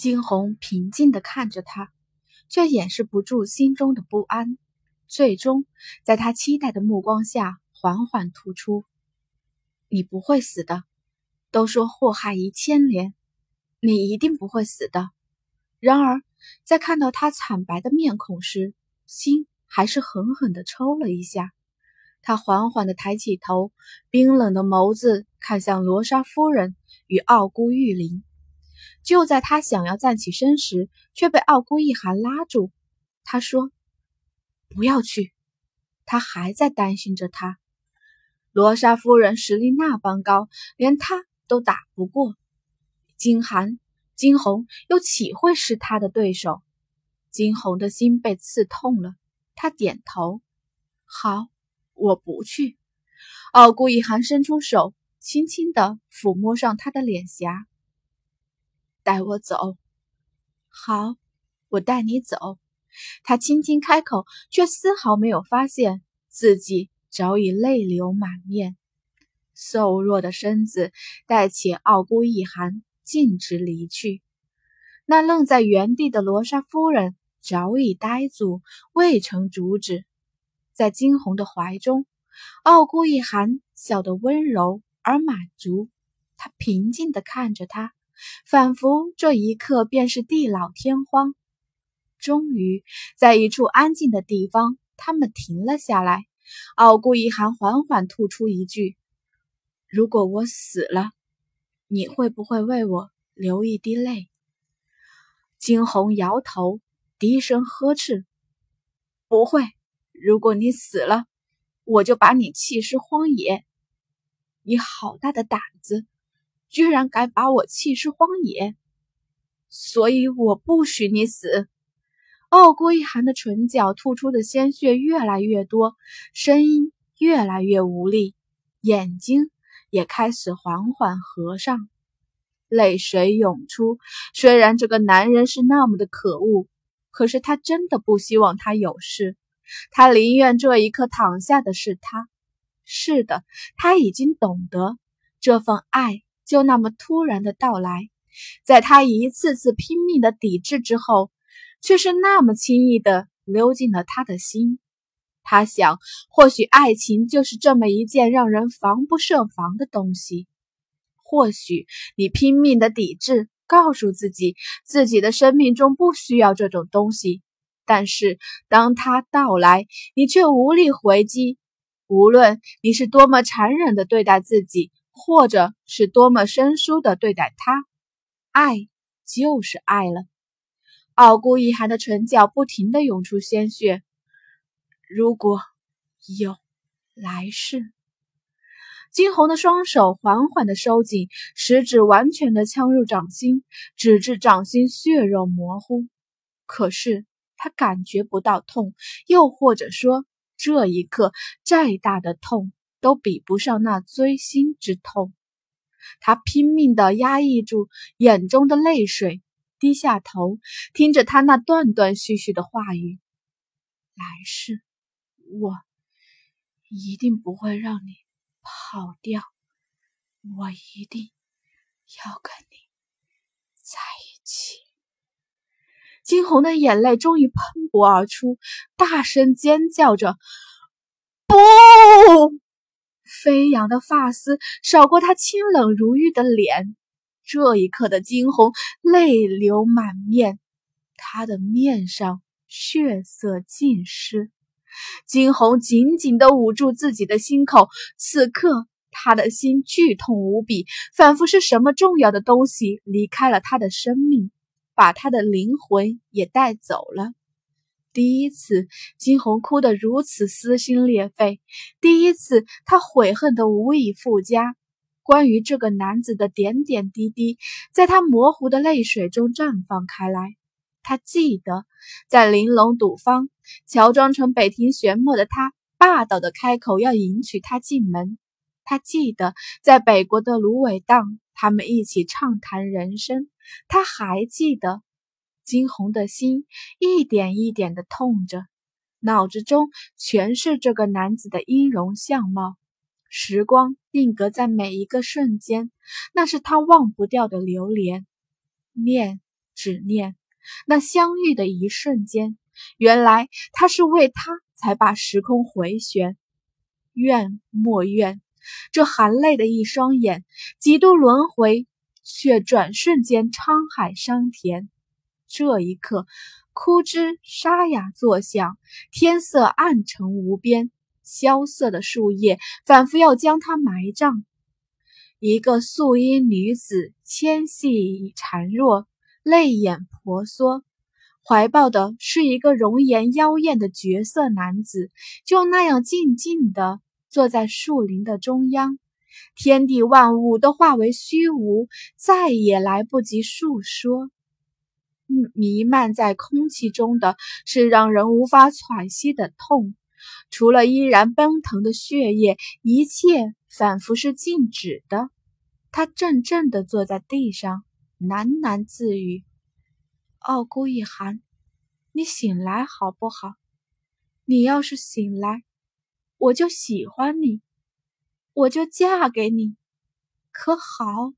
金红平静地看着他，却掩饰不住心中的不安。最终，在他期待的目光下，缓缓吐出：“你不会死的。都说祸害一千年，你一定不会死的。”然而，在看到他惨白的面孔时，心还是狠狠地抽了一下。他缓缓地抬起头，冰冷的眸子看向罗莎夫人与傲孤玉林。就在他想要站起身时，却被傲孤一寒拉住。他说：“不要去。”他还在担心着他。罗莎夫人实力那般高，连他都打不过。金寒、金红又岂会是他的对手？金红的心被刺痛了。他点头：“好，我不去。”傲孤一寒伸出手，轻轻地抚摸上他的脸颊。带我走，好，我带你走。他轻轻开口，却丝毫没有发现自己早已泪流满面。瘦弱的身子带起傲孤一寒，径直离去。那愣在原地的罗莎夫人早已呆住，未曾阻止。在惊鸿的怀中，傲孤一寒笑得温柔而满足。他平静地看着他。仿佛这一刻便是地老天荒。终于，在一处安静的地方，他们停了下来。傲孤一寒缓缓吐出一句：“如果我死了，你会不会为我流一滴泪？”惊鸿摇头，低声呵斥：“不会。如果你死了，我就把你弃尸荒野。你好大的胆子！”居然敢把我弃尸荒野，所以我不许你死！傲孤一寒的唇角吐出的鲜血越来越多，声音越来越无力，眼睛也开始缓缓合上，泪水涌出。虽然这个男人是那么的可恶，可是他真的不希望他有事，他宁愿这一刻躺下的是他。是的，他已经懂得这份爱。就那么突然的到来，在他一次次拼命的抵制之后，却是那么轻易的溜进了他的心。他想，或许爱情就是这么一件让人防不胜防的东西。或许你拼命的抵制，告诉自己自己的生命中不需要这种东西，但是当他到来，你却无力回击。无论你是多么残忍的对待自己。或者是多么生疏的对待他，爱就是爱了。傲孤一寒的唇角不停的涌出鲜血。如果有来世，惊鸿的双手缓缓的收紧，食指完全的呛入掌心，直至掌心血肉模糊。可是他感觉不到痛，又或者说，这一刻再大的痛。都比不上那锥心之痛。他拼命地压抑住眼中的泪水，低下头，听着他那断断续续的话语：“来世，我一定不会让你跑掉，我一定要跟你在一起。”惊鸿的眼泪终于喷薄而出，大声尖叫着：“不！”飞扬的发丝扫过他清冷如玉的脸，这一刻的惊鸿泪流满面，他的面上血色尽失。惊鸿紧紧地捂住自己的心口，此刻他的心剧痛无比，仿佛是什么重要的东西离开了他的生命，把他的灵魂也带走了。第一次，金红哭得如此撕心裂肺。第一次，她悔恨得无以复加。关于这个男子的点点滴滴，在他模糊的泪水中绽放开来。他记得，在玲珑赌坊，乔装成北庭玄墨的他，霸道的开口要迎娶她进门。他记得，在北国的芦苇荡，他们一起畅谈人生。他还记得。惊鸿的心一点一点的痛着，脑子中全是这个男子的音容相貌。时光定格在每一个瞬间，那是他忘不掉的流连。念只念那相遇的一瞬间，原来他是为他才把时空回旋。怨莫怨，这含泪的一双眼，几度轮回，却转瞬间沧海桑田。这一刻，枯枝沙哑作响，天色暗沉无边，萧瑟的树叶仿佛要将他埋葬。一个素衣女子纤细孱弱，泪眼婆娑，怀抱的是一个容颜妖艳的绝色男子，就那样静静的坐在树林的中央。天地万物都化为虚无，再也来不及诉说。弥漫在空气中的是让人无法喘息的痛，除了依然奔腾的血液，一切仿佛是静止的。他怔怔地坐在地上，喃喃自语：“傲孤一寒，你醒来好不好？你要是醒来，我就喜欢你，我就嫁给你，可好？”